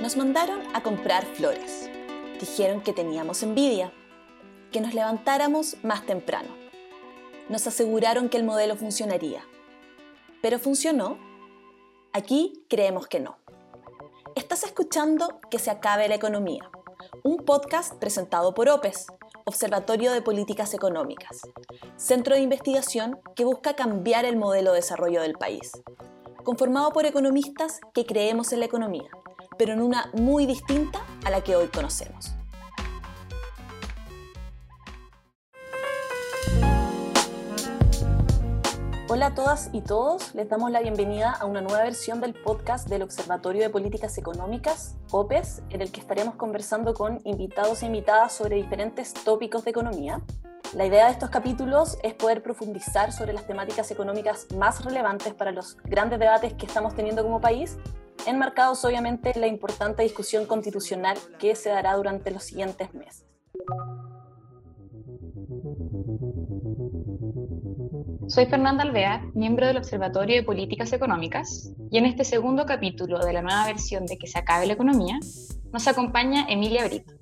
Nos mandaron a comprar flores. Dijeron que teníamos envidia, que nos levantáramos más temprano. Nos aseguraron que el modelo funcionaría. ¿Pero funcionó? Aquí creemos que no. Estás escuchando Que se acabe la economía, un podcast presentado por OPES, Observatorio de Políticas Económicas, centro de investigación que busca cambiar el modelo de desarrollo del país, conformado por economistas que creemos en la economía pero en una muy distinta a la que hoy conocemos. Hola a todas y todos, les damos la bienvenida a una nueva versión del podcast del Observatorio de Políticas Económicas, OPES, en el que estaremos conversando con invitados e invitadas sobre diferentes tópicos de economía. La idea de estos capítulos es poder profundizar sobre las temáticas económicas más relevantes para los grandes debates que estamos teniendo como país enmarcados obviamente en la importante discusión constitucional que se dará durante los siguientes meses. Soy Fernanda Alvear, miembro del Observatorio de Políticas Económicas, y en este segundo capítulo de la nueva versión de Que se acabe la economía, nos acompaña Emilia Brito,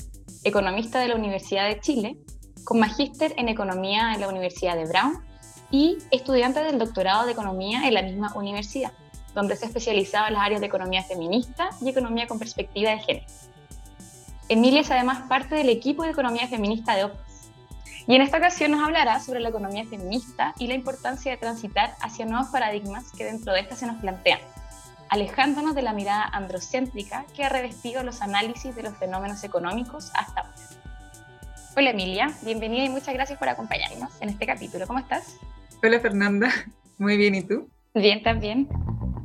economista de la Universidad de Chile, con magíster en Economía en la Universidad de Brown y estudiante del doctorado de Economía en la misma universidad donde se ha especializado en las áreas de economía feminista y economía con perspectiva de género. Emilia es además parte del equipo de economía feminista de OPES. Y en esta ocasión nos hablará sobre la economía feminista y la importancia de transitar hacia nuevos paradigmas que dentro de esta se nos plantean, alejándonos de la mirada androcéntrica que ha revestido los análisis de los fenómenos económicos hasta ahora. Hola Emilia, bienvenida y muchas gracias por acompañarnos en este capítulo. ¿Cómo estás? Hola Fernanda, muy bien, ¿y tú? Bien, también.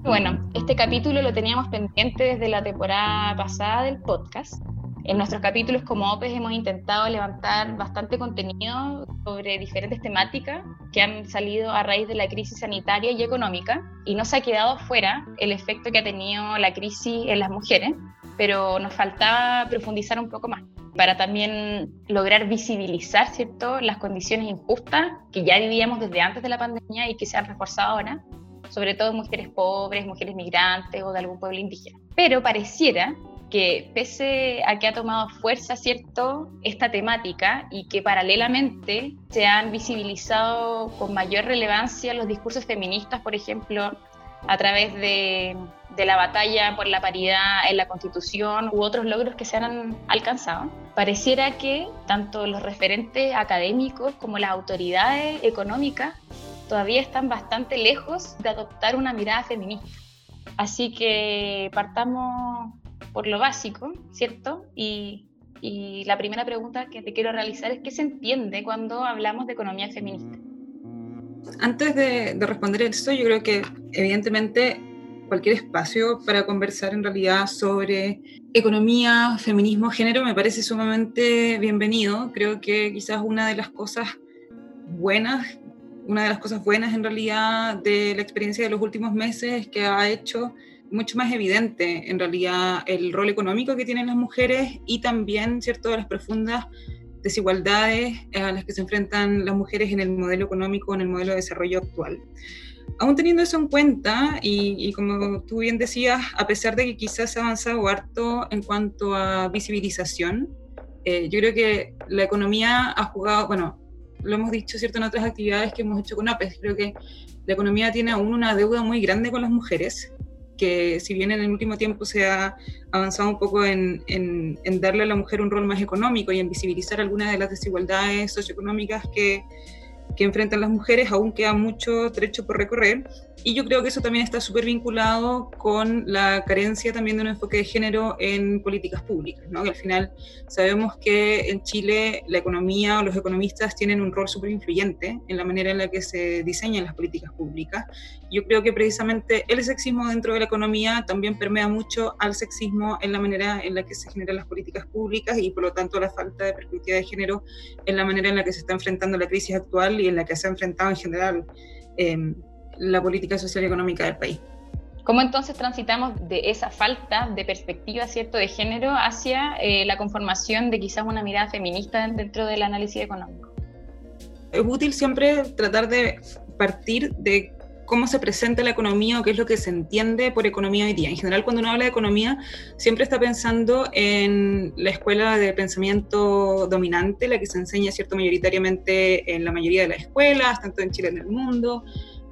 Bueno, este capítulo lo teníamos pendiente desde la temporada pasada del podcast. En nuestros capítulos como OPES hemos intentado levantar bastante contenido sobre diferentes temáticas que han salido a raíz de la crisis sanitaria y económica y no se ha quedado fuera el efecto que ha tenido la crisis en las mujeres, pero nos faltaba profundizar un poco más para también lograr visibilizar ¿cierto? las condiciones injustas que ya vivíamos desde antes de la pandemia y que se han reforzado ahora sobre todo mujeres pobres, mujeres migrantes o de algún pueblo indígena. Pero pareciera que pese a que ha tomado fuerza, ¿cierto?, esta temática y que paralelamente se han visibilizado con mayor relevancia los discursos feministas, por ejemplo, a través de, la batalla por la paridad en la Constitución u otros logros que se han alcanzado, pareciera que tanto los referentes académicos como las autoridades económicas todavía están bastante lejos de adoptar una mirada feminista. Así que partamos por lo básico, ¿cierto? Y, la primera pregunta que te quiero realizar es, ¿qué se entiende cuando hablamos de economía feminista? Antes de, de responder eso, yo creo que evidentemente cualquier espacio para conversar en realidad sobre economía, feminismo, género me parece sumamente bienvenido. Creo que quizás una de las cosas buenas una de las cosas buenas en realidad de la experiencia de los últimos meses es que ha hecho mucho más evidente en realidad el rol económico que tienen las mujeres y también cierto de las profundas desigualdades a las que se enfrentan las mujeres en el modelo económico, en el modelo de desarrollo actual. Aún teniendo eso en cuenta, y, como tú bien decías, a pesar de que quizás se ha avanzado harto en cuanto a visibilización, eh, yo creo que la economía ha jugado, bueno, lo hemos dicho cierto en otras actividades que hemos hecho con APES, creo que la economía tiene aún una deuda muy grande con las mujeres, que si bien en el último tiempo se ha avanzado un poco en, darle a la mujer un rol más económico y en visibilizar algunas de las desigualdades socioeconómicas que, que enfrentan las mujeres, aún queda mucho trecho por recorrer. Y yo creo que eso también está súper vinculado con la carencia también de un enfoque de género en políticas públicas, ¿no? que al final sabemos que en Chile la economía o los economistas tienen un rol súper influyente en la manera en la que se diseñan las políticas públicas. Yo creo que precisamente el sexismo dentro de la economía también permea mucho al sexismo en la manera en la que se generan las políticas públicas y por lo tanto la falta de perspectiva de género en la manera en la que se está enfrentando la crisis actual y en la que se ha enfrentado en general. Eh, la política social y económica del país. ¿Cómo entonces transitamos de esa falta de perspectiva cierto de género hacia eh, la conformación de quizás una mirada feminista dentro del análisis económico? Es útil siempre tratar de partir de cómo se presenta la economía o qué es lo que se entiende por economía hoy día. En general, cuando uno habla de economía, siempre está pensando en la escuela de pensamiento dominante, la que se enseña, ¿cierto?, mayoritariamente en la mayoría de las escuelas, tanto en Chile como en el mundo,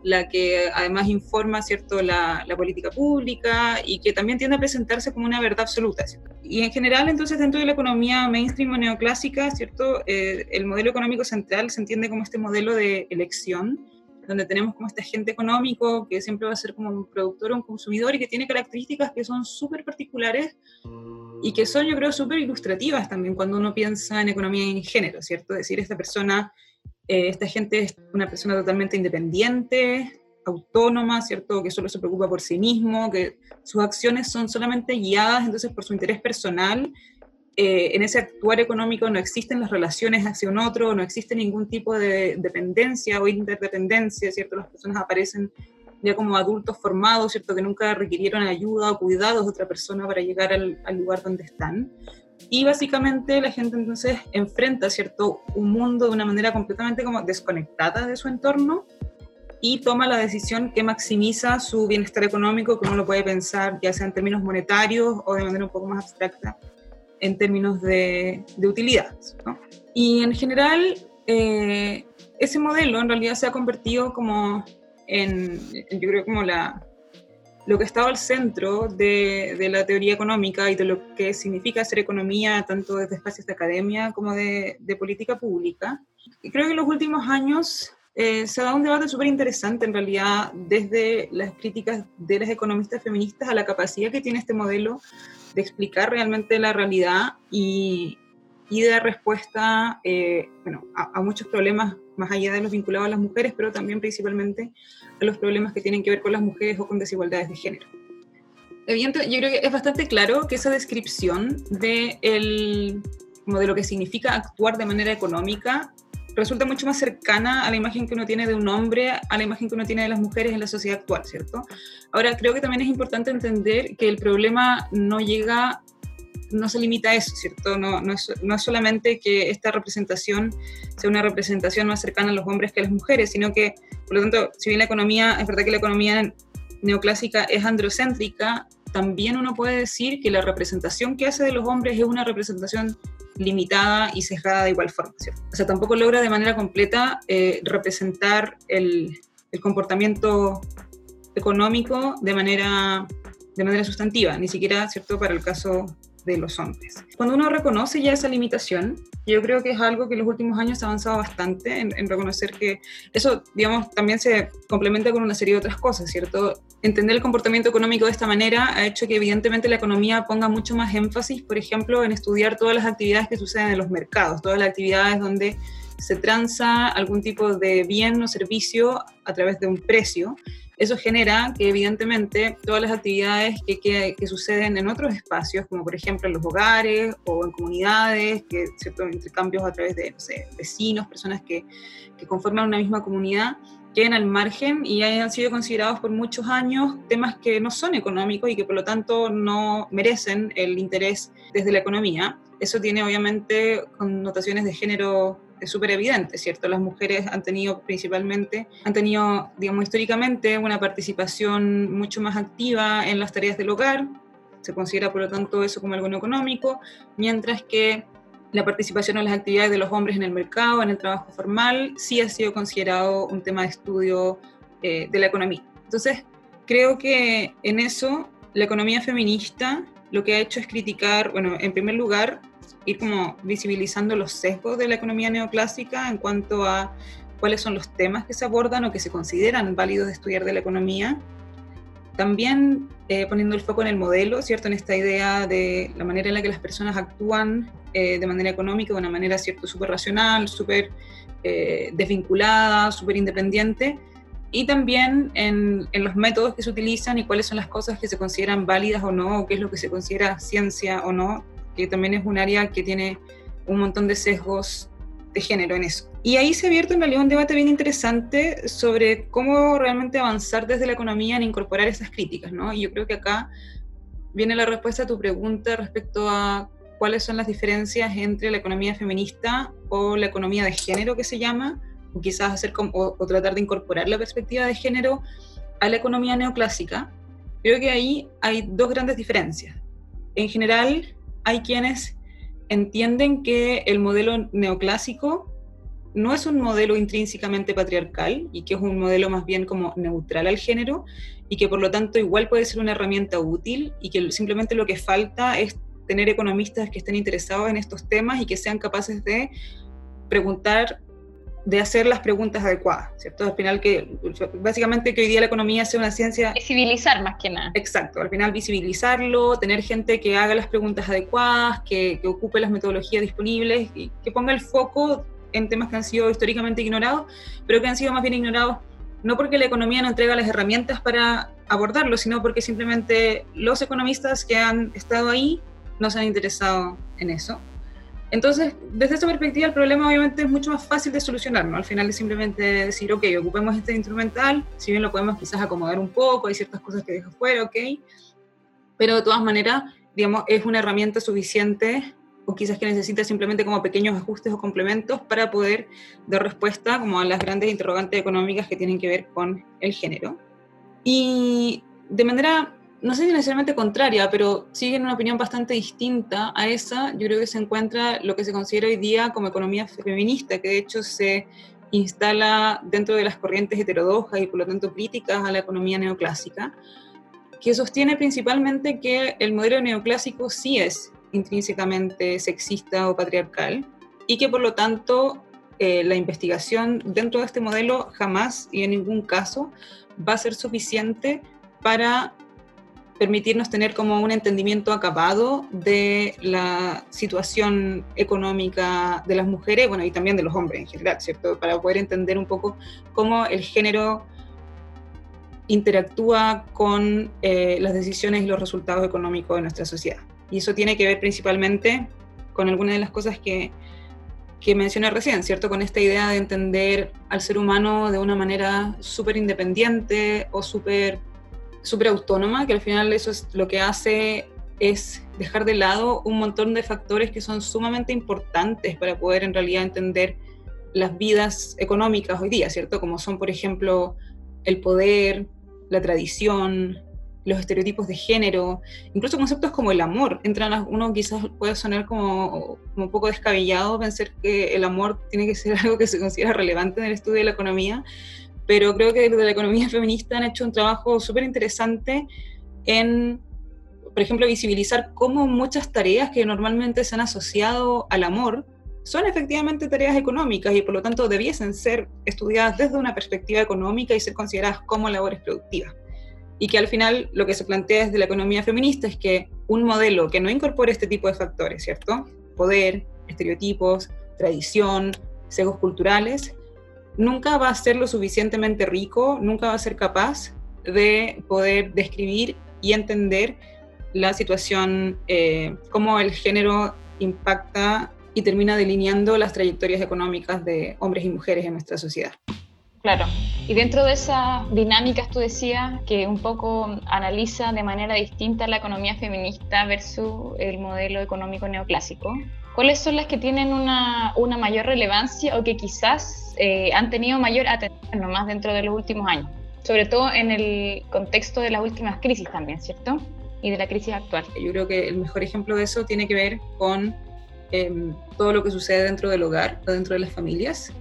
la que además informa cierto la, política pública y que también tiende a presentarse como una verdad absoluta. Y en general, entonces, dentro de la economía mainstream o neoclásica, cierto, eh, el modelo económico central se entiende como este modelo de elección, donde tenemos como este agente económico que siempre va a ser como un productor o un consumidor y que tiene características que son súper particulares y que son, yo creo, súper ilustrativas también cuando uno piensa en economía en género, ¿cierto? Es decir, esta persona eh, esta gente es una persona totalmente independiente, autónoma, ¿cierto? Que solo se preocupa por sí mismo, que sus acciones son solamente guiadas entonces por su interés personal. Eh, en ese actuar económico no existen las relaciones hacia un otro, no existe ningún tipo de dependencia o interdependencia, ¿cierto? Las personas aparecen ya como adultos formados, ¿cierto? Que nunca requirieron ayuda o cuidados de otra persona para llegar al, al lugar donde están. Y básicamente la gente entonces enfrenta, ¿cierto?, un mundo de una manera completamente como desconectada de su entorno y toma la decisión que maximiza su bienestar económico, como lo puede pensar, ya sea en términos monetarios o de manera un poco más abstracta, en términos de, de utilidad. ¿no? Y en general, eh, ese modelo en realidad se ha convertido como en, yo creo, como la, lo que estaba al centro de, la teoría económica y de lo que significa hacer economía, tanto desde espacios de academia como de, de política pública. Y creo que en los últimos años eh, se ha dado un debate súper interesante, en realidad, desde las críticas de las economistas feministas a la capacidad que tiene este modelo de explicar realmente la realidad y, y dar respuesta eh, a muchos problemas más allá de los vinculados a las mujeres, pero también principalmente a los problemas que tienen que ver con las mujeres o con desigualdades de género. Evidentemente, yo creo que es bastante claro que esa descripción de, el, como de lo que significa actuar de manera económica resulta mucho más cercana a la imagen que uno tiene de un hombre, a la imagen que uno tiene de las mujeres en la sociedad actual, ¿cierto? Ahora, creo que también es importante entender que el problema no llega no se limita a eso, ¿cierto? No, no, es, no, es, solamente que esta representación sea una representación más cercana a los hombres que a las mujeres, sino que, por lo tanto, si bien la economía, es verdad que la economía neoclásica es androcéntrica, también uno puede decir que la representación que hace de los hombres es una representación limitada y sesgada de igual forma, ¿cierto? O sea, tampoco logra de manera completa eh, representar el, el comportamiento económico de manera, de manera sustantiva, ni siquiera, ¿cierto?, para el caso de los hombres. Cuando uno reconoce ya esa limitación, yo creo que es algo que en los últimos años ha avanzado bastante en, en, reconocer que eso, digamos, también se complementa con una serie de otras cosas, ¿cierto? Entender el comportamiento económico de esta manera ha hecho que evidentemente la economía ponga mucho más énfasis, por ejemplo, en estudiar todas las actividades que suceden en los mercados, todas las actividades donde se transa algún tipo de bien o servicio a través de un precio eso genera que evidentemente todas las actividades que, que, suceden en otros espacios, como por ejemplo en los hogares o en comunidades, que ciertos intercambios a través de vecinos, personas que, que conforman una misma comunidad, queden al margen y hayan sido considerados por muchos años temas que no son económicos y que por lo tanto no merecen el interés desde la economía. Eso tiene obviamente connotaciones de género es súper evidente, ¿cierto? Las mujeres han tenido principalmente, han tenido, digamos, históricamente una participación mucho más activa en las tareas del hogar, se considera por lo tanto eso como algo no económico, mientras que la participación en las actividades de los hombres en el mercado, en el trabajo formal, sí ha sido considerado un tema de estudio eh, de la economía. Entonces, creo que en eso la economía feminista lo que ha hecho es criticar, bueno, en primer lugar, ir como visibilizando los sesgos de la economía neoclásica en cuanto a cuáles son los temas que se abordan o que se consideran válidos de estudiar de la economía. También eh, poniendo el foco en el modelo, ¿cierto? En esta idea de la manera en la que las personas actúan eh, de manera económica, de una manera, ¿cierto? Súper racional, súper eh, desvinculada, súper independiente. Y también en, en, los métodos que se utilizan y cuáles son las cosas que se consideran válidas o no, o qué es lo que se considera ciencia o no, que también es un área que tiene un montón de sesgos de género en eso. Y ahí se ha abierto en realidad un debate bien interesante sobre cómo realmente avanzar desde la economía en incorporar esas críticas, ¿no? Y yo creo que acá viene la respuesta a tu pregunta respecto a cuáles son las diferencias entre la economía feminista o la economía de género que se llama, o quizás hacer o tratar de incorporar la perspectiva de género a la economía neoclásica, creo que ahí hay dos grandes diferencias. En general, hay quienes entienden que el modelo neoclásico no es un modelo intrínsecamente patriarcal y que es un modelo más bien como neutral al género y que por lo tanto igual puede ser una herramienta útil y que simplemente lo que falta es tener economistas que estén interesados en estos temas y que sean capaces de preguntar, de hacer las preguntas adecuadas, ¿cierto? Al final que, básicamente que hoy día la economía sea una ciencia... Visibilizar más que nada. Exacto, al final visibilizarlo, tener gente que haga las preguntas adecuadas, que, que ocupe las metodologías disponibles y que ponga el foco en temas que han sido históricamente ignorados, pero que han sido más bien ignorados no porque la economía no entrega las herramientas para abordarlo, sino porque simplemente los economistas que han estado ahí no se han interesado en eso. Entonces, desde esa perspectiva, el problema obviamente es mucho más fácil de solucionar, ¿no? Al final es simplemente decir, ok, ocupemos este instrumental, si bien lo podemos quizás acomodar un poco, hay ciertas cosas que dejo fuera, ok, pero de todas maneras, digamos, es una herramienta suficiente o quizás que necesita simplemente como pequeños ajustes o complementos para poder dar respuesta como a las grandes interrogantes económicas que tienen que ver con el género. Y de manera, no sé si necesariamente contraria, pero sigue en una opinión bastante distinta a esa, yo creo que se encuentra lo que se considera hoy día como economía feminista, que de hecho se instala dentro de las corrientes heterodoxas y por lo tanto críticas a la economía neoclásica, que sostiene principalmente que el modelo neoclásico sí es intrínsecamente sexista o patriarcal y que por lo tanto eh, la investigación dentro de este modelo jamás y en ningún caso va a ser suficiente para permitirnos tener como un entendimiento acabado de la situación económica de las mujeres, bueno, y también de los hombres en general, ¿cierto? Para poder entender un poco cómo el género interactúa con eh, las decisiones y los resultados económicos de nuestra sociedad. Y eso tiene que ver principalmente con algunas de las cosas que, que mencioné recién, ¿cierto? Con esta idea de entender al ser humano de una manera súper independiente o súper super autónoma, que al final eso es lo que hace es dejar de lado un montón de factores que son sumamente importantes para poder en realidad entender las vidas económicas hoy día, ¿cierto? Como son, por ejemplo, el poder, la tradición, los estereotipos de género, incluso conceptos como el amor. Entran uno quizás puede sonar como, un poco descabellado pensar que el amor tiene que ser algo que se considera relevante en el estudio de la economía, pero creo que desde la economía feminista han hecho un trabajo súper interesante en, por ejemplo, visibilizar cómo muchas tareas que normalmente se han asociado al amor son efectivamente tareas económicas y por lo tanto debiesen ser estudiadas desde una perspectiva económica y ser consideradas como labores productivas y que al final lo que se plantea desde la economía feminista es que un modelo que no incorpore este tipo de factores, ¿cierto? Poder, estereotipos, tradición, sesgos culturales, nunca va a ser lo suficientemente rico, nunca va a ser capaz de poder describir y entender la situación, eh, cómo el género impacta y termina delineando las trayectorias económicas de hombres y mujeres en nuestra sociedad. Claro. Y dentro de esas dinámicas, tú decías que un poco analiza de manera distinta la economía feminista versus el modelo económico neoclásico. ¿Cuáles son las que tienen una, una mayor relevancia o que quizás eh, han tenido mayor atención nomás dentro de los últimos años? Sobre todo en el contexto de las últimas crisis también, ¿cierto? Y de la crisis actual. Yo creo que el mejor ejemplo de eso tiene que ver con em, todo lo que sucede dentro del hogar dentro de las familias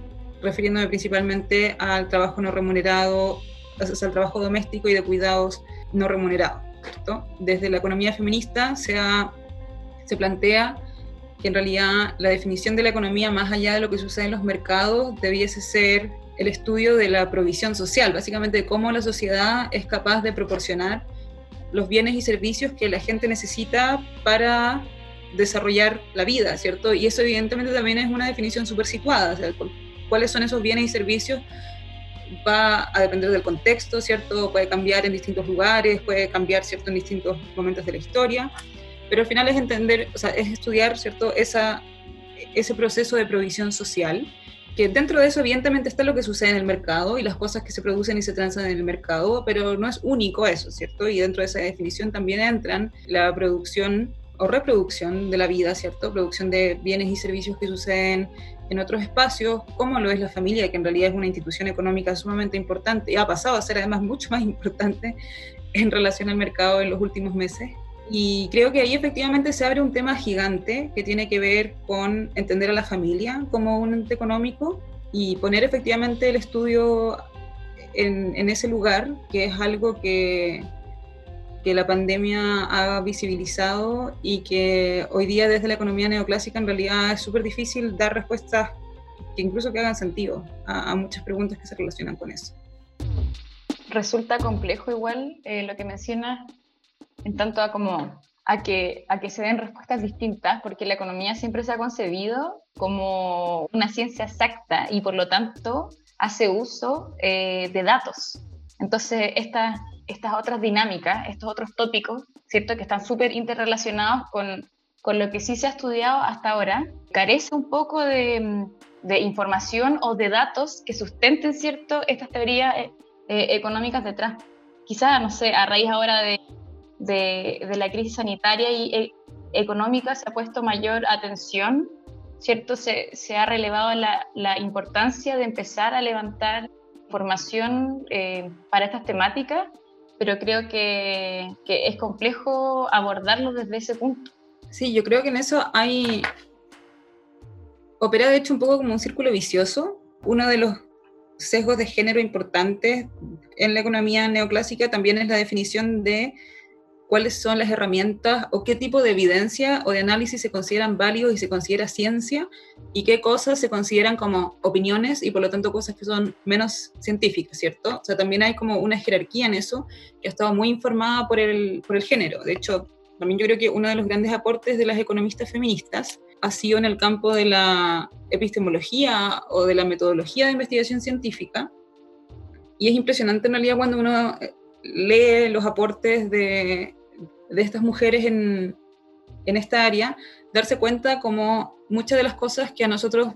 refiriéndome principalmente al trabajo no remunerado, al trabajo doméstico y de cuidados no remunerados. Desde la economía feminista se, se plantea que en realidad la definición de la economía, más allá de lo que sucede en los mercados, debiese ser el estudio de la provisión social, básicamente de cómo la sociedad es capaz de proporcionar los bienes y servicios que la gente necesita para desarrollar la vida, ¿cierto? Y eso evidentemente también es una definición súper situada, o sea, cuáles son esos bienes y servicios va a depender del contexto, ¿cierto? Puede cambiar en distintos lugares, puede cambiar, ¿cierto?, en distintos momentos de la historia, pero al final es entender, o sea, es estudiar, ¿cierto?, Esa, ese proceso de provisión social, que dentro de eso evidentemente está lo que sucede en el mercado y las cosas que se producen y se transan en el mercado, pero no es único eso, ¿cierto? Y dentro de esa definición también entran la producción o reproducción de la vida, ¿cierto? Producción de bienes y servicios que suceden en otros espacios, como lo es la familia, que en realidad es una institución económica sumamente importante y ha pasado a ser además mucho más importante en relación al mercado en los últimos meses. Y creo que ahí efectivamente se abre un tema gigante que tiene que ver con entender a la familia como un ente económico y poner efectivamente el estudio en, en ese lugar, que es algo que, que la pandemia ha visibilizado y que hoy día desde la economía neoclásica en realidad es súper difícil dar respuestas que incluso que hagan sentido a, muchas preguntas que se relacionan con eso. Resulta complejo igual eh, lo que mencionas en tanto a como a que, a que se den respuestas distintas, porque la economía siempre se ha concebido como una ciencia exacta y por lo tanto hace uso eh, de datos. Entonces, estas estas otras dinámicas, estos otros tópicos, ¿cierto? Que están súper interrelacionados con, con, lo que sí se ha estudiado hasta ahora, carece un poco de, de información o de datos que sustenten, ¿cierto? Estas teorías eh, eh, económicas detrás. Quizá, no sé, a raíz ahora de, de, la crisis sanitaria y e, económica se ha puesto mayor atención, ¿cierto? Se, se ha relevado la, la, importancia de empezar a levantar información eh, para estas temáticas pero creo que, es complejo abordarlo desde ese punto. Sí, yo creo que en eso hay... Opera de hecho un poco como un círculo vicioso. Uno de los sesgos de género importantes en la economía neoclásica también es la definición de cuáles son las herramientas o qué tipo de evidencia o de análisis se consideran válidos y se considera ciencia y qué cosas se consideran como opiniones y por lo tanto cosas que son menos científicas, ¿cierto? O sea, también hay como una jerarquía en eso que ha estado muy informada por el, por el género. De hecho, también yo creo que uno de los grandes aportes de las economistas feministas ha sido en el campo de la epistemología o de la metodología de investigación científica. Y es impresionante en realidad cuando uno eh, lee los aportes de, de estas mujeres en, en esta área, darse cuenta como muchas de las cosas que a nosotros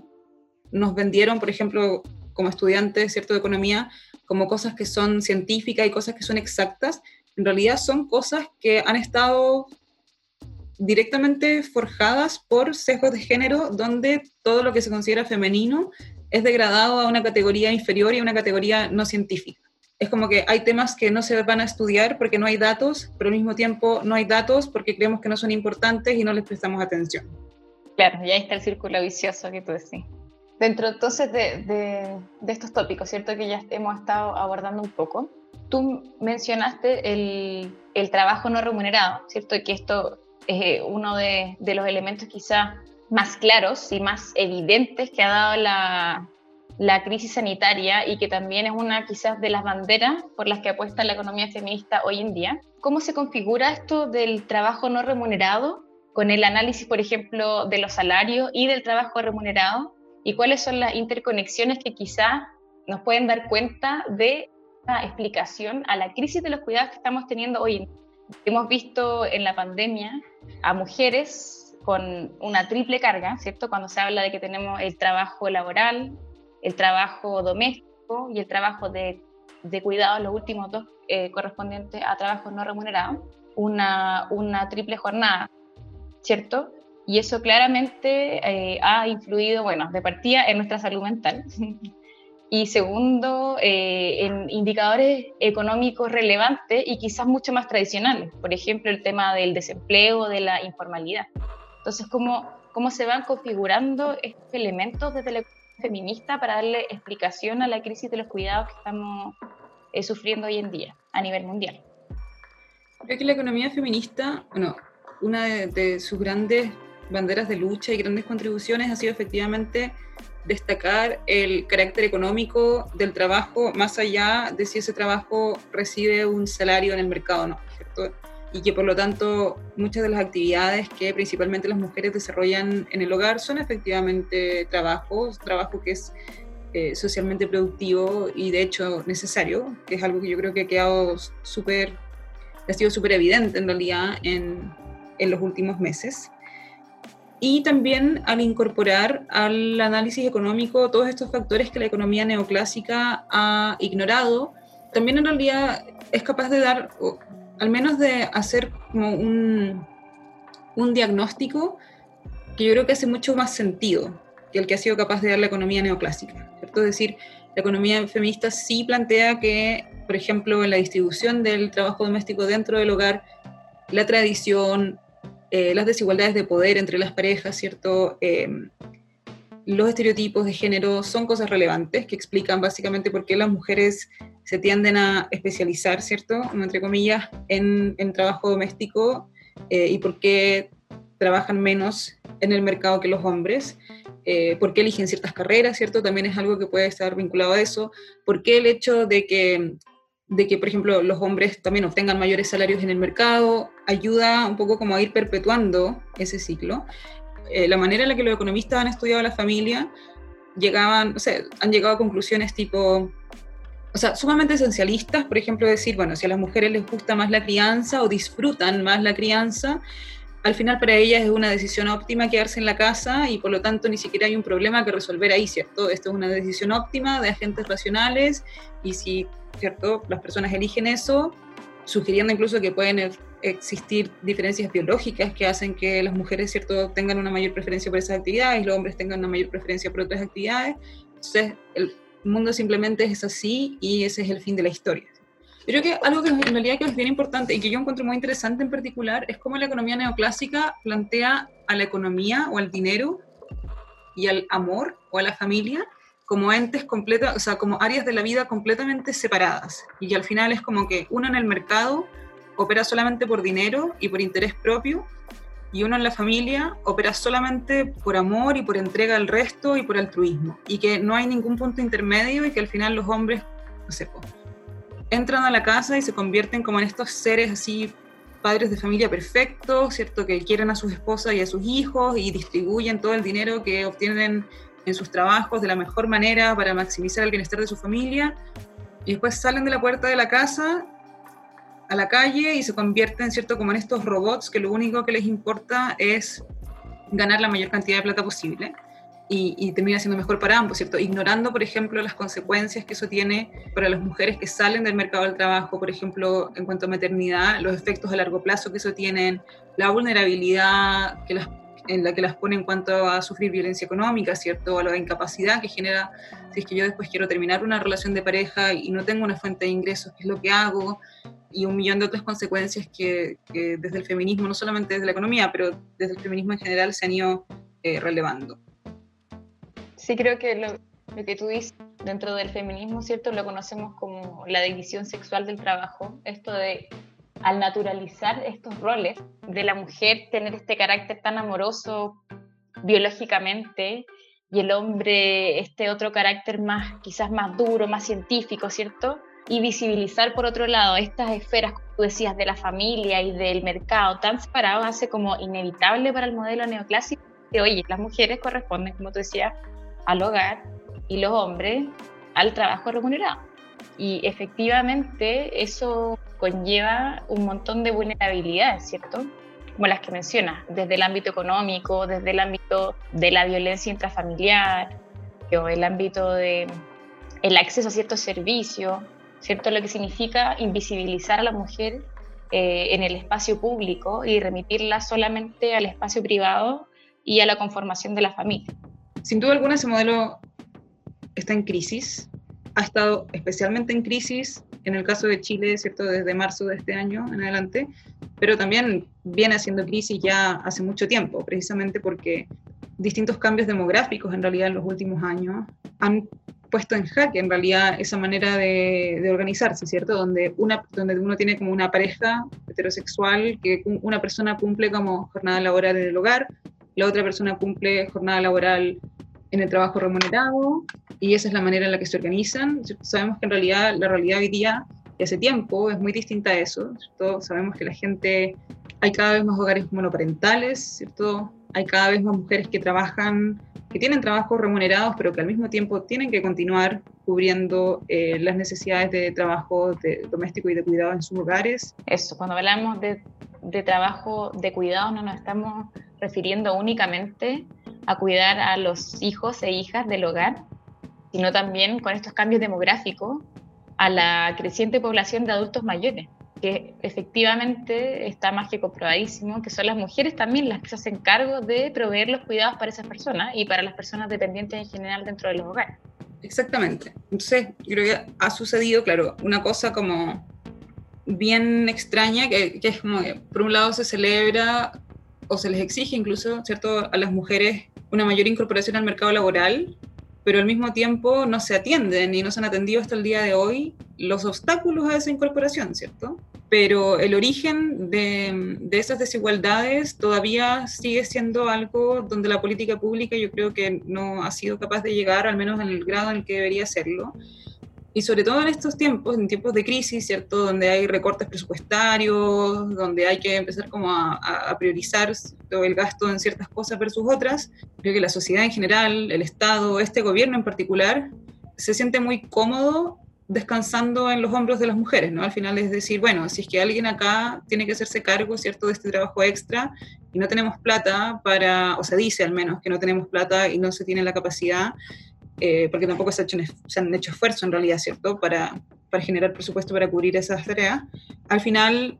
nos vendieron, por ejemplo, como estudiantes ¿cierto? de economía, como cosas que son científicas y cosas que son exactas, en realidad son cosas que han estado directamente forjadas por sesgos de género, donde todo lo que se considera femenino es degradado a una categoría inferior y a una categoría no científica es como que hay temas que no se van a estudiar porque no hay datos, pero al mismo tiempo no hay datos porque creemos que no son importantes y no les prestamos atención. Claro, y ahí está el círculo vicioso que tú decís. Dentro entonces de, estos tópicos, ¿cierto? Que ya hemos estado abordando un poco, tú mencionaste el, trabajo no remunerado, ¿cierto? Que esto es uno de, de los elementos quizás más claros y más evidentes que ha dado la, la crisis sanitaria y que también es una quizás de las banderas por las que apuesta la economía feminista hoy en día. ¿Cómo se configura esto del trabajo no remunerado con el análisis, por ejemplo, de los salarios y del trabajo remunerado? ¿Y cuáles son las interconexiones que quizás nos pueden dar cuenta de la explicación a la crisis de los cuidados que estamos teniendo hoy en día? Hemos visto en la pandemia a mujeres con una triple carga, ¿cierto? Cuando se habla de que tenemos el trabajo laboral, el trabajo doméstico y el trabajo de, de cuidado, los últimos dos eh, correspondientes a trabajo no remunerado, una, una triple jornada, ¿cierto? Y eso claramente eh, ha influido, bueno, de partida en nuestra salud mental. y segundo, eh, en indicadores económicos relevantes y quizás mucho más tradicionales, por ejemplo, el tema del desempleo, de la informalidad. Entonces, ¿cómo, cómo se van configurando estos elementos desde la feminista para darle explicación a la crisis de los cuidados que estamos eh, sufriendo hoy en día a nivel mundial. Creo que la economía feminista, bueno, una de, sus grandes banderas de lucha y grandes contribuciones ha sido efectivamente destacar el carácter económico del trabajo más allá de si ese trabajo recibe un salario en el mercado o no. Y que por lo tanto muchas de las actividades que principalmente las mujeres desarrollan en el hogar son efectivamente trabajos, trabajo que es eh, socialmente productivo y de hecho necesario, que es algo que yo creo que ha quedado súper, ha sido súper evidente en realidad en, en los últimos meses. Y también al incorporar al análisis económico todos estos factores que la economía neoclásica ha ignorado, también en realidad es capaz de dar al menos de hacer como un, un diagnóstico que yo creo que hace mucho más sentido que el que ha sido capaz de dar la economía neoclásica. ¿cierto? Es decir, la economía feminista sí plantea que, por ejemplo, en la distribución del trabajo doméstico dentro del hogar, la tradición, eh, las desigualdades de poder entre las parejas, ¿cierto? Em, los estereotipos de género son cosas relevantes que explican básicamente por qué las mujeres se tienden a especializar, ¿cierto? Entre comillas, en, trabajo doméstico eh, y por qué trabajan menos en el mercado que los hombres. Eh, por qué eligen ciertas carreras, ¿cierto? También es algo que puede estar vinculado a eso. ¿Por qué el hecho de que, de que, por ejemplo, los hombres también obtengan mayores salarios en el mercado ayuda un poco como a ir perpetuando ese ciclo? Eh, la manera en la que los economistas han estudiado la familia llegaban, o sea, han llegado a conclusiones tipo, o sea, sumamente esencialistas, por ejemplo, decir, bueno, si a las mujeres les gusta más la crianza o disfrutan más la crianza, al final para ellas es una decisión óptima quedarse en la casa y por lo tanto ni siquiera hay un problema que resolver ahí, ¿cierto? Esto es una decisión óptima de agentes racionales y si, ¿cierto? Las personas eligen eso, sugiriendo incluso que pueden existir diferencias biológicas que hacen que las mujeres, ¿cierto?, tengan una mayor preferencia por esas actividades y los hombres tengan una mayor preferencia por otras actividades. Entonces, el mundo simplemente es así y ese es el fin de la historia. Yo creo que algo que en realidad que es bien importante y que yo encuentro muy interesante en particular es cómo la economía neoclásica plantea a la economía o al dinero y al amor o a la familia como entes completos, o sea, como áreas de la vida completamente separadas. Y al final es como que uno en el mercado opera solamente por dinero y por interés propio, y uno en la familia opera solamente por amor y por entrega al resto y por altruismo. Y que no hay ningún punto intermedio y que al final los hombres, no sé, entran a la casa y se convierten como en estos seres así, padres de familia perfectos, ¿cierto? Que quieren a sus esposas y a sus hijos y distribuyen todo el dinero que obtienen en sus trabajos de la mejor manera para maximizar el bienestar de su familia. Y después salen de la puerta de la casa a la calle y se convierten, ¿cierto? Como en estos robots que lo único que les importa es ganar la mayor cantidad de plata posible y, termina siendo mejor para ambos, ¿cierto? Ignorando, por ejemplo, las consecuencias que eso tiene para las mujeres que salen del mercado del trabajo, por ejemplo, en cuanto a maternidad, los efectos a largo plazo que eso tienen, la vulnerabilidad que las, en la que las pone en cuanto a sufrir violencia económica, ¿cierto? A la incapacidad que genera si es que yo después quiero terminar una relación de pareja y no tengo una fuente de ingresos, ¿qué es lo que hago? Y un millón de otras consecuencias que, desde el feminismo, no solamente desde la economía, pero desde el feminismo en general se han ido eh, relevando. Sí, creo que lo, que tú dices dentro del feminismo, ¿cierto? Lo conocemos como la división sexual del trabajo, esto de al naturalizar estos roles de la mujer tener este carácter tan amoroso biológicamente y el hombre este otro carácter más quizás más duro, más científico, ¿cierto? Y visibilizar por otro lado estas esferas, como tú decías, de la familia y del mercado tan separados hace como inevitable para el modelo neoclásico que, oye, las mujeres corresponden, como tú decías, al hogar y los hombres al trabajo remunerado. Y efectivamente eso conlleva un montón de vulnerabilidades, ¿cierto? Como las que mencionas, desde el ámbito económico, desde el ámbito de la violencia intrafamiliar, o el ámbito de el acceso a ciertos servicios, ¿cierto? Lo que significa invisibilizar a la mujer eh, en el espacio público y remitirla solamente al espacio privado y a la conformación de la familia. Sin duda alguna ese modelo está en crisis, ha estado especialmente en crisis en el caso de Chile, ¿cierto? Desde marzo de este año en adelante, pero también viene haciendo crisis ya hace mucho tiempo, precisamente porque distintos cambios demográficos en realidad en los últimos años han puesto en jaque en realidad esa manera de, de, organizarse, ¿cierto? Donde, una, donde uno tiene como una pareja heterosexual, que una persona cumple como jornada laboral en el hogar, la otra persona cumple jornada laboral en el trabajo remunerado y esa es la manera en la que se organizan. Sabemos que en realidad la realidad hoy día y hace tiempo es muy distinta a eso. ¿cierto? Sabemos que la gente, hay cada vez más hogares monoparentales, ¿cierto? hay cada vez más mujeres que trabajan, que tienen trabajos remunerados, pero que al mismo tiempo tienen que continuar cubriendo eh, las necesidades de trabajo de, doméstico y de cuidado en sus hogares. Eso, cuando hablamos de, de trabajo de cuidado no nos estamos refiriendo únicamente a cuidar a los hijos e hijas del hogar, sino también con estos cambios demográficos a la creciente población de adultos mayores. que efectivamente está más que comprobadísimo que son las mujeres también las que se hacen cargo de proveer los cuidados para esas personas y para las personas dependientes en general dentro de los hogares. Exactamente. Entonces, creo que ha sucedido, claro, una cosa como bien extraña, que, es como que por un lado se celebra o se les exige incluso, ¿cierto?, a las mujeres una mayor incorporación al mercado laboral, pero al mismo tiempo no se atienden y no se han atendido hasta el día de hoy los obstáculos a esa incorporación, ¿cierto? Pero el origen de, de esas desigualdades todavía sigue siendo algo donde la política pública yo creo que no ha sido capaz de llegar, al menos en el grado en el que debería serlo y sobre todo en estos tiempos, en tiempos de crisis, ¿cierto? Donde hay recortes presupuestarios, donde hay que empezar como a, a, priorizar todo el gasto en ciertas cosas versus otras, creo que la sociedad en general, el Estado, este gobierno en particular, se siente muy cómodo descansando en los hombros de las mujeres, ¿no? Al final es decir, bueno, si es que alguien acá tiene que hacerse cargo, ¿cierto?, de este trabajo extra y no tenemos plata para, o se dice al menos que no tenemos plata y no se tiene la capacidad, eh, porque tampoco se, hecho, se, han hecho esfuerzos en realidad, ¿cierto?, para, para generar presupuesto para cubrir esas tareas. Al final,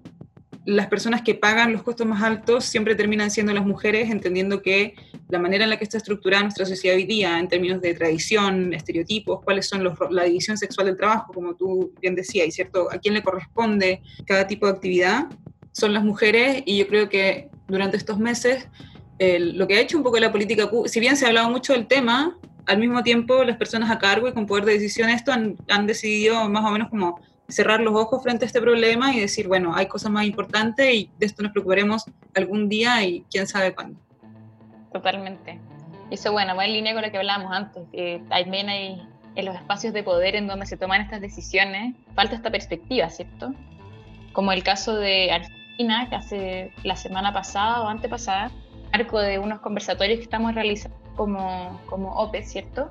las personas que pagan los costos más altos siempre terminan siendo las mujeres, entendiendo que la manera en la que está estructurada nuestra sociedad hoy día, en términos de tradición, estereotipos, cuáles son los, la división sexual del trabajo, como tú bien decías, ¿cierto? A quién le corresponde cada tipo de actividad, son las mujeres, y yo creo que durante estos meses lo que ha hecho un poco la política, si bien se ha hablado mucho del tema, al mismo tiempo las personas a cargo y con poder de decisión esto han, decidido más o menos como cerrar los ojos frente a este problema y decir, bueno, hay cosas más importantes y de esto nos preocuparemos algún día y quién sabe cuándo. Totalmente. Eso, bueno, va en línea con lo que hablábamos antes, que también hay en los espacios de poder en donde se toman estas decisiones, falta esta perspectiva, ¿cierto? Como el caso de Argentina, que hace la semana pasada o antepasada, marco de unos conversatorios que estamos realizando como, como OPE, ¿cierto?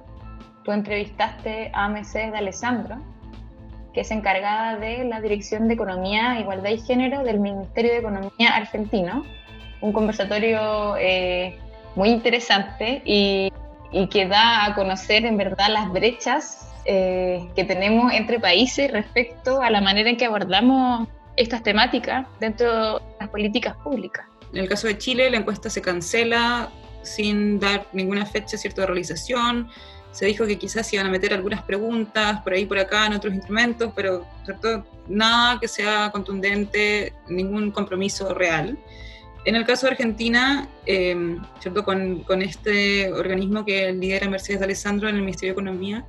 Tú entrevistaste a Mercedes de Alessandro, que es encargada de la Dirección de Economía, Igualdad y Género del Ministerio de Economía argentino. Un conversatorio eh, muy interesante y, y, que da a conocer en verdad las brechas eh, que tenemos entre países respecto a la manera en que abordamos estas temáticas dentro de las políticas públicas. En el caso de Chile, la encuesta se cancela sin dar ninguna fecha cierto de realización. Se dijo que quizás iban a meter algunas preguntas por ahí por acá en otros instrumentos, pero ¿cierto? nada que sea contundente, ningún compromiso real. En el caso de Argentina, eh, ¿cierto? Con, con, este organismo que lidera Mercedes de Alessandro en el Ministerio de Economía,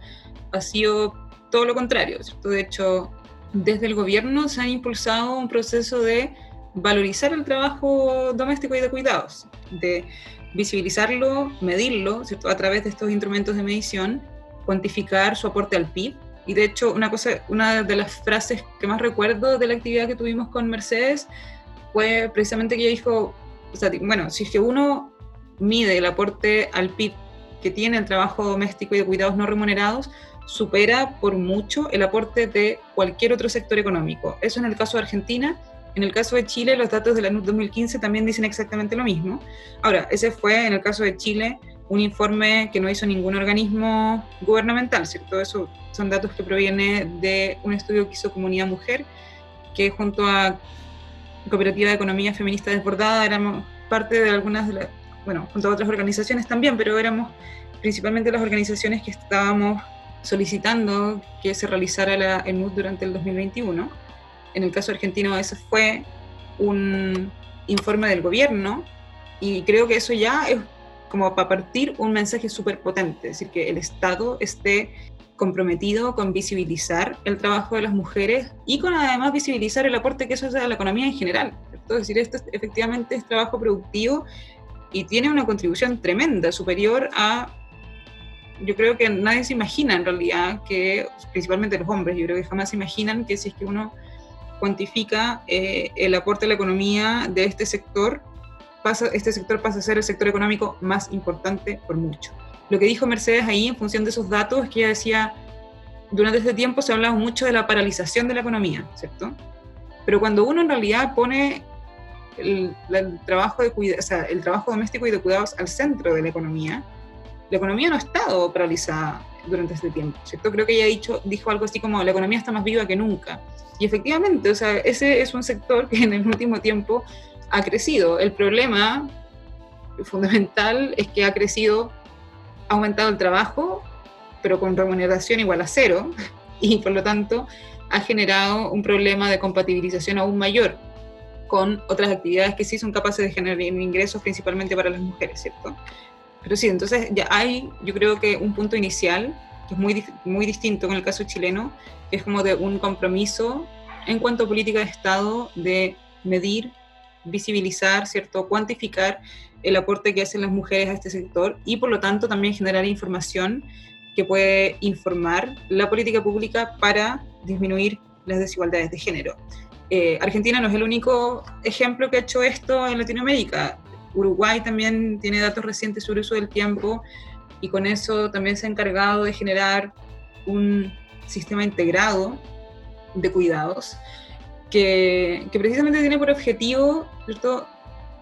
ha sido todo lo contrario. ¿cierto? De hecho, desde el gobierno se ha impulsado un proceso de valorizar el trabajo doméstico y de cuidados, de visibilizarlo, medirlo a través de estos instrumentos de medición, cuantificar su aporte al PIB. Y de hecho, una, cosa, una de las frases que más recuerdo de la actividad que tuvimos con Mercedes fue precisamente que ella dijo, o sea, bueno, si es que uno mide el aporte al PIB que tiene el trabajo doméstico y de cuidados no remunerados, supera por mucho el aporte de cualquier otro sector económico. Eso en el caso de Argentina en el caso de Chile, los datos de la NUT 2015 también dicen exactamente lo mismo. Ahora, ese fue, en el caso de Chile, un informe que no hizo ningún organismo gubernamental, ¿cierto? Eso son datos que provienen de un estudio que hizo Comunidad Mujer, que junto a Cooperativa de Economía Feminista Desbordada éramos parte de algunas de las, bueno, junto a otras organizaciones también, pero éramos principalmente las organizaciones que estábamos solicitando que se realizara la, el MUD durante el 2021 en el caso argentino ese fue un informe del gobierno y creo que eso ya es como para partir un mensaje súper potente, es decir, que el Estado esté comprometido con visibilizar el trabajo de las mujeres y con además visibilizar el aporte que eso hace a la economía en general. Es decir, esto efectivamente es trabajo productivo y tiene una contribución tremenda, superior a, yo creo que nadie se imagina en realidad que, principalmente los hombres, yo creo que jamás se imaginan que si es que uno cuantifica eh, el aporte a la economía de este sector, pasa, este sector pasa a ser el sector económico más importante por mucho. Lo que dijo Mercedes ahí, en función de esos datos, es que ella decía, durante este tiempo se ha hablado mucho de la paralización de la economía, ¿cierto? Pero cuando uno en realidad pone el, el trabajo, de o sea, el trabajo doméstico y de cuidados al centro de la economía, la economía no ha estado paralizada durante este tiempo, ¿cierto? Creo que ella dicho, dijo algo así como la economía está más viva que nunca. Y efectivamente, o sea, ese es un sector que en el último tiempo ha crecido. El problema fundamental es que ha crecido, ha aumentado el trabajo, pero con remuneración igual a cero, y por lo tanto ha generado un problema de compatibilización aún mayor con otras actividades que sí son capaces de generar ingresos principalmente para las mujeres, ¿cierto? Pero sí, entonces ya hay, yo creo que un punto inicial, que es muy, muy distinto con el caso chileno, que es como de un compromiso en cuanto a política de Estado de medir, visibilizar, ¿cierto? Cuantificar el aporte que hacen las mujeres a este sector y por lo tanto también generar información que puede informar la política pública para disminuir las desigualdades de género. Eh, Argentina no es el único ejemplo que ha hecho esto en Latinoamérica. Uruguay también tiene datos recientes sobre uso del tiempo y con eso también se ha encargado de generar un sistema integrado de cuidados que, que precisamente tiene por objetivo ¿cierto?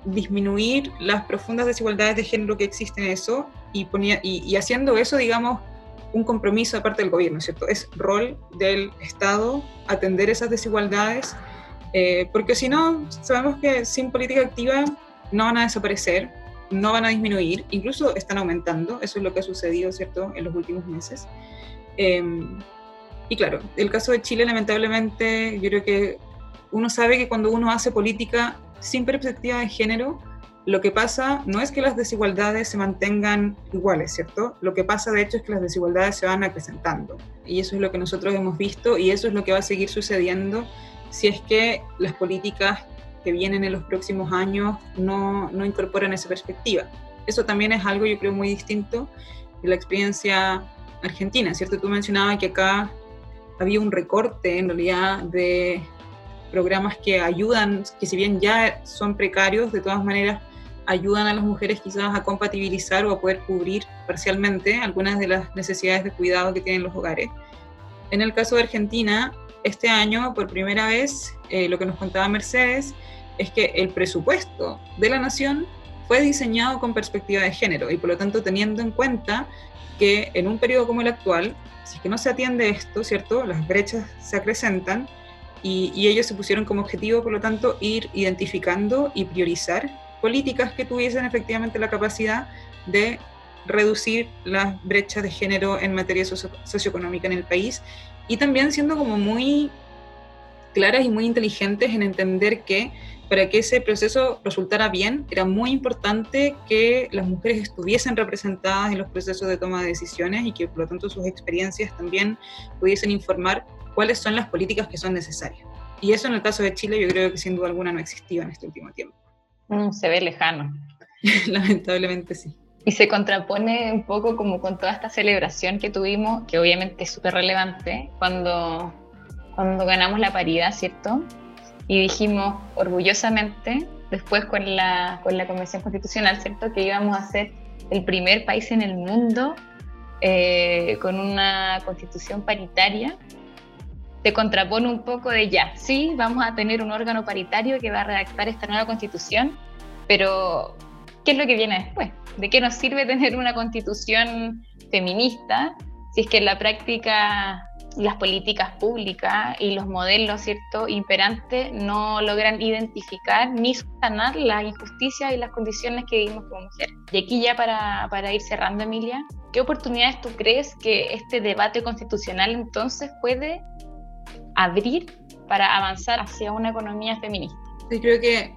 disminuir las profundas desigualdades de género que existen en eso y, ponía, y, haciendo eso, digamos, un compromiso de parte del gobierno, ¿cierto? Es rol del Estado atender esas desigualdades, eh, porque si no, sabemos que sin política activa no van a desaparecer, no van a disminuir, incluso están aumentando, eso es lo que ha sucedido, ¿cierto?, en los últimos meses. Em, y claro, el caso de Chile, lamentablemente, yo creo que uno sabe que cuando uno hace política sin perspectiva de género, lo que pasa no es que las desigualdades se mantengan iguales, ¿cierto? Lo que pasa de hecho es que las desigualdades se van acrecentando. Y eso es lo que nosotros hemos visto y eso es lo que va a seguir sucediendo si es que las políticas que vienen en los próximos años no, no incorporan esa perspectiva. Eso también es algo, yo creo, muy distinto de la experiencia argentina, ¿cierto? Tú mencionabas que acá había un recorte en realidad de programas que ayudan, que si bien ya son precarios, de todas maneras ayudan a las mujeres quizás a compatibilizar o a poder cubrir parcialmente algunas de las necesidades de cuidado que tienen los hogares. En el caso de Argentina, este año, por primera vez, eh, lo que nos contaba Mercedes, es que el presupuesto de la nación fue diseñado con perspectiva de género y por lo tanto teniendo en cuenta que en un periodo como el actual, si es que no se atiende esto, ¿cierto? Las brechas se acrecentan y, ellos se pusieron como objetivo, por lo tanto, ir identificando y priorizar políticas que tuviesen efectivamente la capacidad de reducir las brechas de género en materia socioeconómica en el país y también siendo como muy claras y muy inteligentes en entender que para que ese proceso resultara bien, era muy importante que las mujeres estuviesen representadas en los procesos de toma de decisiones y que por lo tanto sus experiencias también pudiesen informar cuáles son las políticas que son necesarias. Y eso en el caso de Chile yo creo que sin duda alguna no existía en este último tiempo. Mm, se ve lejano. Lamentablemente sí. Y se contrapone un poco como con toda esta celebración que tuvimos, que obviamente es súper relevante, cuando, cuando ganamos la paridad, ¿cierto? Y dijimos orgullosamente, después con la, con la Convención Constitucional, ¿cierto? Que íbamos a ser el primer país en el mundo eh, con una constitución paritaria. Se contrapone un poco de ya, sí, vamos a tener un órgano paritario que va a redactar esta nueva constitución, pero ¿qué es lo que viene después? ¿De qué nos sirve tener una constitución feminista si es que en la práctica las políticas públicas y los modelos cierto imperantes no logran identificar ni sanar las injusticias y las condiciones que vivimos como mujeres. Y aquí ya para, para ir cerrando, Emilia, ¿qué oportunidades tú crees que este debate constitucional entonces puede abrir para avanzar hacia una economía feminista? Sí, creo que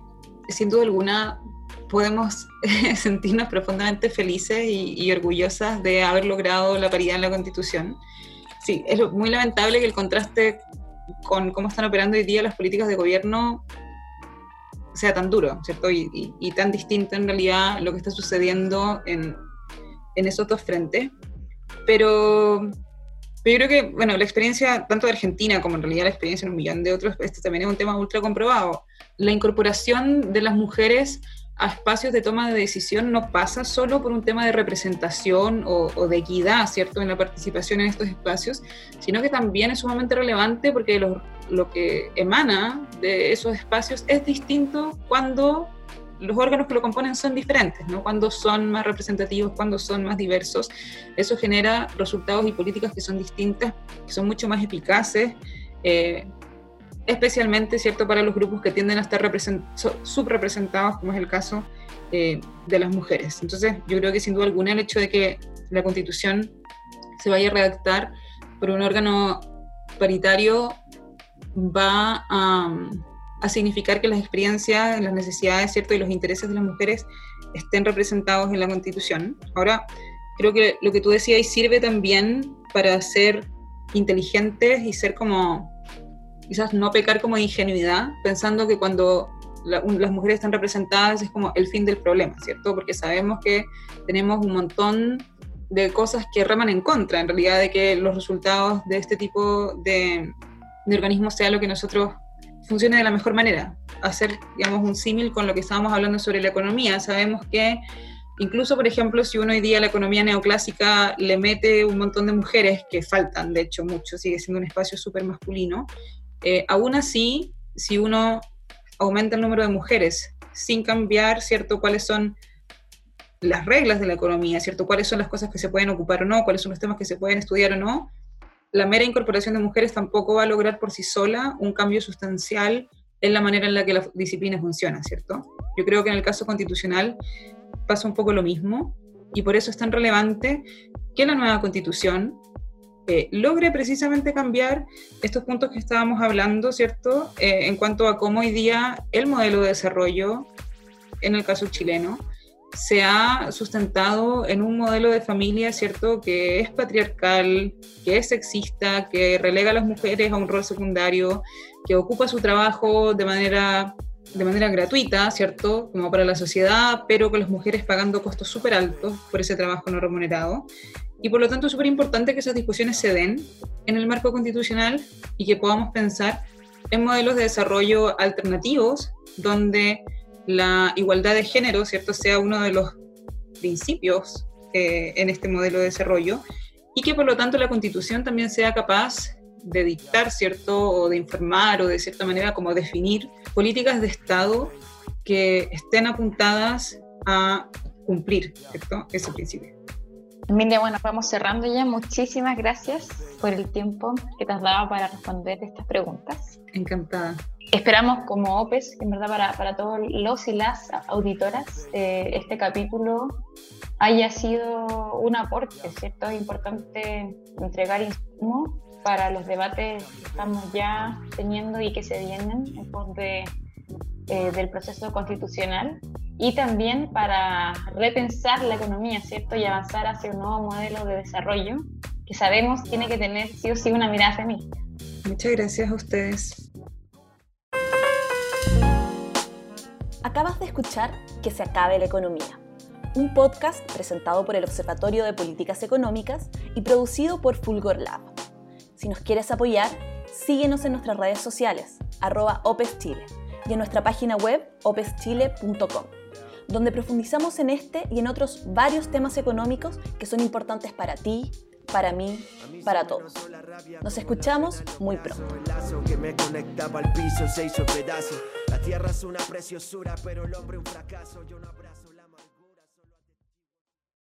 sin duda alguna podemos sentirnos profundamente felices y, orgullosas de haber logrado la paridad en la Constitución. Sí, es muy lamentable que el contraste con cómo están operando hoy día las políticas de gobierno sea tan duro, ¿cierto? Y, tan distinto en realidad lo que está sucediendo en, en esos dos frentes. Pero, pero, yo creo que, bueno, la experiencia tanto de Argentina como en realidad la experiencia en un millón de otros, este también es un tema ultra comprobado. La incorporación de las mujeres a espacios de toma de decisión no pasa solo por un tema de representación o, de equidad, ¿cierto?, en la participación en estos espacios, sino que también es sumamente relevante porque lo, lo que emana de esos espacios es distinto cuando los órganos que lo componen son diferentes, ¿no? Cuando son más representativos, cuando son más diversos, eso genera resultados y políticas que son distintas, que son mucho más eficaces, eh, especialmente, ¿cierto?, para los grupos que tienden a estar subrepresentados, como es el caso eh, de las mujeres. Entonces, yo creo que sin duda alguna el hecho de que la constitución se vaya a redactar por un órgano paritario va a, a significar que las experiencias, las necesidades ¿cierto? y los intereses de las mujeres estén representados en la Constitución. Ahora, creo que lo que tú decías sirve también para ser inteligentes y ser como, quizás no pecar como ingenuidad, pensando que cuando las mujeres están representadas es como el fin del problema, ¿cierto? Porque sabemos que tenemos un montón de cosas que reman en contra, en realidad, de que los resultados de este tipo de, de organismos sea lo que nosotros funcione de la mejor manera. Hacer, digamos, un símil con lo que estábamos hablando sobre la economía. Sabemos que incluso, por ejemplo, si uno hoy día la economía neoclásica le mete un montón de mujeres, que faltan, de hecho, mucho, sigue siendo un espacio súper masculino, eh, aún así, si uno aumenta el número de mujeres sin cambiar, ¿cierto?, cuáles son las reglas de la economía, ¿cierto?, cuáles son las cosas que se pueden ocupar o no, cuáles son los temas que se pueden estudiar o no, la mera incorporación de mujeres tampoco va a lograr por sí sola un cambio sustancial en la manera en la que la disciplina funciona, ¿cierto? Yo creo que en el caso constitucional pasa un poco lo mismo y por eso es tan relevante que la nueva constitución eh, logre precisamente cambiar estos puntos que estábamos hablando, ¿cierto? Eh, en cuanto a cómo hoy día el modelo de desarrollo, en el caso chileno, se ha sustentado en un modelo de familia, ¿cierto?, que es patriarcal, que es sexista, que relega a las mujeres a un rol secundario, que ocupa su trabajo de manera, de manera gratuita, ¿cierto?, como para la sociedad, pero con las mujeres pagando costos súper altos por ese trabajo no remunerado. Y por lo tanto es súper importante que esas discusiones se den en el marco constitucional y que podamos pensar en modelos de desarrollo alternativos donde la igualdad de género, ¿cierto?, sea uno de los principios eh, en este modelo de desarrollo y que por lo tanto la Constitución también sea capaz de dictar, ¿cierto?, o de informar o de cierta manera como definir políticas de Estado que estén apuntadas a cumplir, ¿cierto?, ese principio. Emilia, bueno, vamos cerrando ya. Muchísimas gracias por el tiempo que te has dado para responder estas preguntas. Encantada. Esperamos como OPES, en verdad para, para todos los y las auditoras, eh, este capítulo haya sido un aporte, ¿cierto? Es importante entregar insumos para los debates que estamos ya teniendo y que se vienen en pos de, eh, del proceso constitucional y también para repensar la economía, ¿cierto? Y avanzar hacia un nuevo modelo de desarrollo que sabemos tiene que tener sí o sí una mirada feminista. Muchas gracias a ustedes. Acabas de escuchar Que se acabe la economía, un podcast presentado por el Observatorio de Políticas Económicas y producido por Fulgor Lab. Si nos quieres apoyar, síguenos en nuestras redes sociales, arroba opeschile, y en nuestra página web opeschile.com, donde profundizamos en este y en otros varios temas económicos que son importantes para ti, para mí, para todos. Nos escuchamos muy pronto.